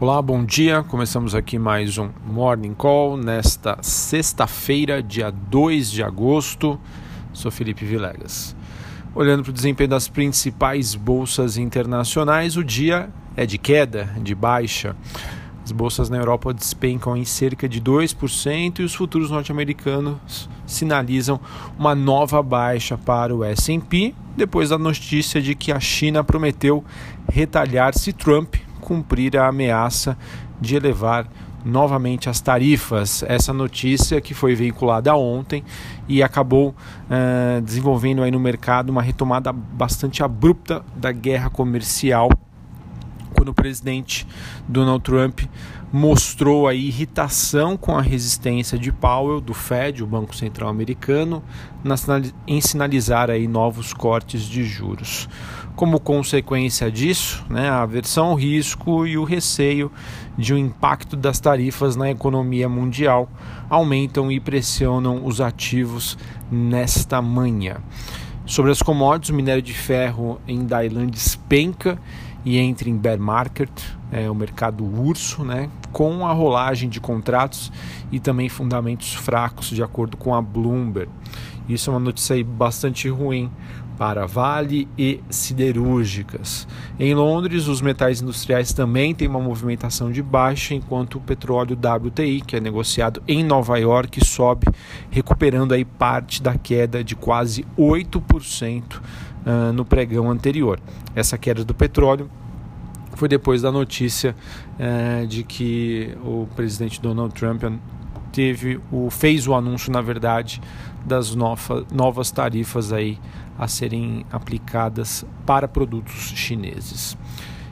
Olá, bom dia. Começamos aqui mais um Morning Call nesta sexta-feira, dia 2 de agosto. Sou Felipe Vilegas. Olhando para o desempenho das principais bolsas internacionais, o dia é de queda, de baixa. As bolsas na Europa despencam em cerca de 2% e os futuros norte-americanos sinalizam uma nova baixa para o S&P depois da notícia de que a China prometeu retalhar se Trump cumprir a ameaça de elevar novamente as tarifas. Essa notícia que foi veiculada ontem e acabou uh, desenvolvendo aí no mercado uma retomada bastante abrupta da guerra comercial quando o presidente Donald Trump mostrou a irritação com a resistência de Powell do Fed, o Banco Central Americano, em sinalizar aí novos cortes de juros. Como consequência disso, né, a aversão ao risco e o receio de um impacto das tarifas na economia mundial aumentam e pressionam os ativos nesta manhã. Sobre as commodities, o minério de ferro em Dailan despenca e entra em bear market, é, o mercado urso, né, com a rolagem de contratos e também fundamentos fracos, de acordo com a Bloomberg. Isso é uma notícia bastante ruim para Vale e siderúrgicas. Em Londres, os metais industriais também têm uma movimentação de baixa, enquanto o petróleo WTI, que é negociado em Nova York, sobe, recuperando aí parte da queda de quase 8% uh, no pregão anterior. Essa queda do petróleo foi depois da notícia uh, de que o presidente Donald Trump teve o fez o anúncio na verdade das nova, novas tarifas aí a serem aplicadas para produtos chineses.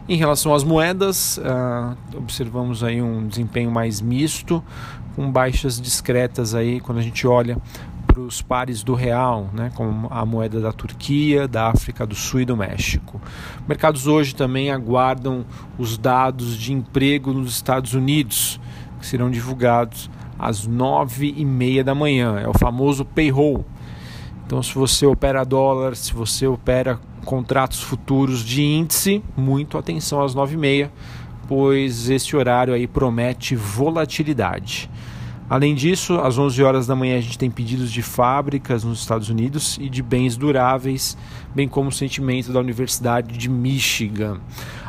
Em relação às moedas, uh, observamos aí um desempenho mais misto, com baixas discretas aí quando a gente olha para os pares do real, né, como a moeda da Turquia, da África do Sul e do México. Mercados hoje também aguardam os dados de emprego nos Estados Unidos, que serão divulgados às nove e meia da manhã. É o famoso payroll. Então, se você opera dólar, se você opera contratos futuros de índice, muito atenção às nove e meia, pois esse horário aí promete volatilidade. Além disso, às 11 horas da manhã a gente tem pedidos de fábricas nos Estados Unidos e de bens duráveis, bem como o sentimento da Universidade de Michigan.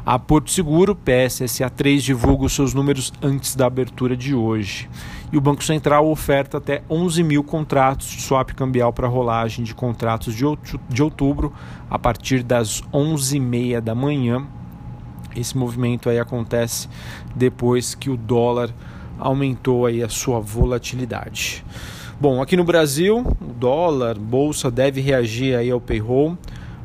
A Porto Seguro, PSSA 3, divulga os seus números antes da abertura de hoje. E o Banco Central oferta até 11 mil contratos de swap cambial para rolagem de contratos de outubro a partir das 11h30 da manhã. Esse movimento aí acontece depois que o dólar aumentou aí a sua volatilidade. Bom, aqui no Brasil, o dólar, bolsa deve reagir aí ao payroll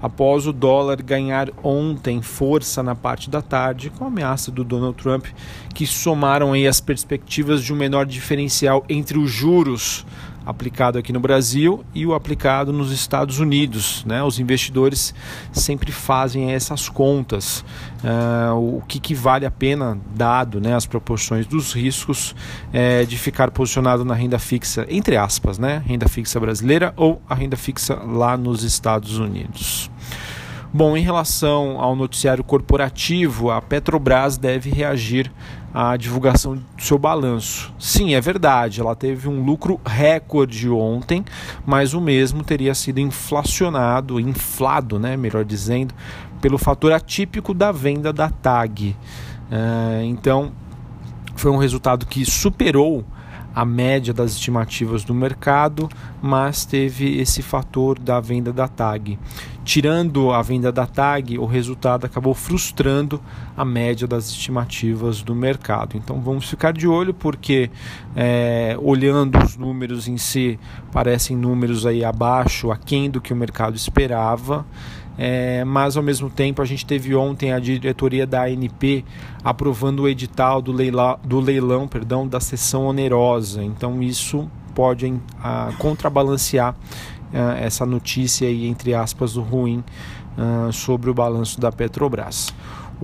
após o dólar ganhar ontem força na parte da tarde com a ameaça do Donald Trump, que somaram aí as perspectivas de um menor diferencial entre os juros aplicado aqui no Brasil e o aplicado nos Estados Unidos. Né? Os investidores sempre fazem essas contas, uh, o que, que, vale a pena, dado né, as proporções dos riscos uh, de ficar posicionado na renda fixa, entre aspas, né? renda fixa brasileira ou a renda fixa lá nos Estados Unidos. Bom, em relação ao noticiário corporativo, a Petrobras deve reagir à divulgação do seu balanço. Sim, é verdade, ela teve um lucro recorde ontem, mas o mesmo teria sido inflacionado, inflado, né, melhor dizendo, pelo fator atípico da venda da TAG. Uh, então, foi um resultado que superou a média das estimativas do mercado, mas teve esse fator da venda da TAG. Tirando a venda da TAG, o resultado acabou frustrando a média das estimativas do mercado. Então vamos ficar de olho, porque é, olhando os números em si, parecem números aí abaixo, aquém do que o mercado esperava. É, mas ao mesmo tempo a gente teve ontem a diretoria da ANP aprovando o edital do, leilão, do leilão perdão, da sessão onerosa. Então isso pode a, contrabalancear a, essa notícia aí, entre aspas, do ruim a, sobre o balanço da Petrobras.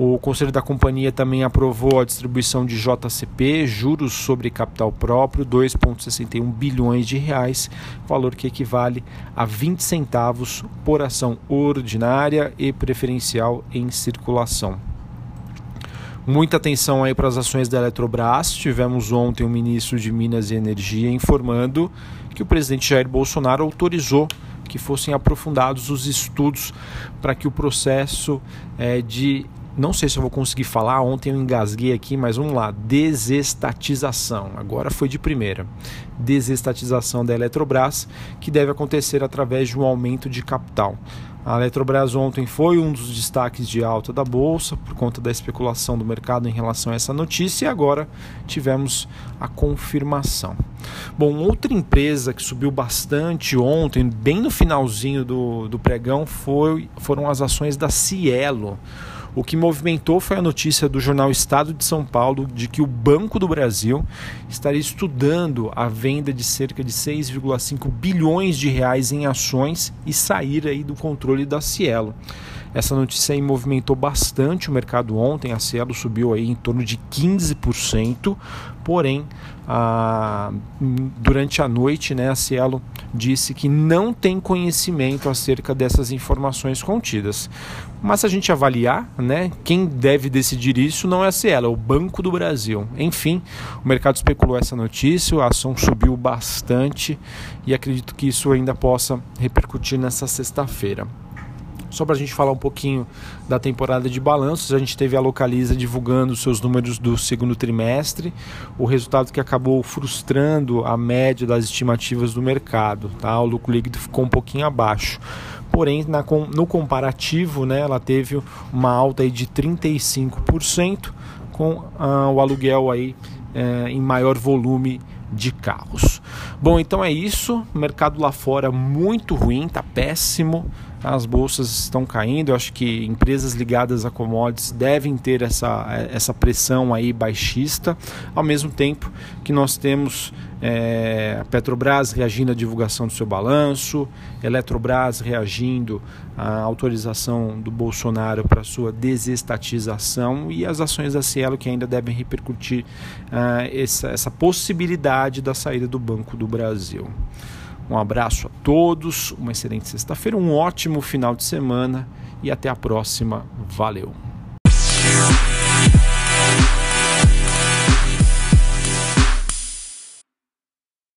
O Conselho da Companhia também aprovou a distribuição de JCP, juros sobre capital próprio, 2,61 bilhões de reais, valor que equivale a 20 centavos por ação ordinária e preferencial em circulação. Muita atenção aí para as ações da Eletrobras. Tivemos ontem o ministro de Minas e Energia informando que o presidente Jair Bolsonaro autorizou que fossem aprofundados os estudos para que o processo é, de não sei se eu vou conseguir falar, ontem eu engasguei aqui, mas vamos lá. Desestatização. Agora foi de primeira. Desestatização da Eletrobras, que deve acontecer através de um aumento de capital. A Eletrobras ontem foi um dos destaques de alta da bolsa por conta da especulação do mercado em relação a essa notícia e agora tivemos a confirmação. Bom, outra empresa que subiu bastante ontem, bem no finalzinho do, do pregão, foi, foram as ações da Cielo. O que movimentou foi a notícia do jornal Estado de São Paulo de que o Banco do Brasil estaria estudando a venda de cerca de 6,5 bilhões de reais em ações e sair aí do controle da Cielo. Essa notícia aí movimentou bastante o mercado ontem, a Cielo subiu aí em torno de 15%, porém, a, durante a noite, né, a Cielo disse que não tem conhecimento acerca dessas informações contidas. Mas se a gente avaliar, né, quem deve decidir isso não é a Cielo, é o Banco do Brasil. Enfim, o mercado especulou essa notícia, a ação subiu bastante e acredito que isso ainda possa repercutir nessa sexta-feira. Só para a gente falar um pouquinho da temporada de balanços, a gente teve a Localiza divulgando seus números do segundo trimestre, o resultado que acabou frustrando a média das estimativas do mercado. Tá? O lucro líquido ficou um pouquinho abaixo. Porém, na, no comparativo, né, ela teve uma alta aí de 35%, com ah, o aluguel aí, eh, em maior volume de carros. Bom, então é isso. Mercado lá fora muito ruim, tá péssimo. As bolsas estão caindo. Eu acho que empresas ligadas a commodities devem ter essa, essa pressão aí baixista, ao mesmo tempo que nós temos é, a Petrobras reagindo à divulgação do seu balanço, Eletrobras reagindo à autorização do Bolsonaro para sua desestatização e as ações da Cielo que ainda devem repercutir uh, essa, essa possibilidade da saída do Banco do Brasil. Um abraço a todos, uma excelente sexta-feira, um ótimo final de semana e até a próxima. Valeu!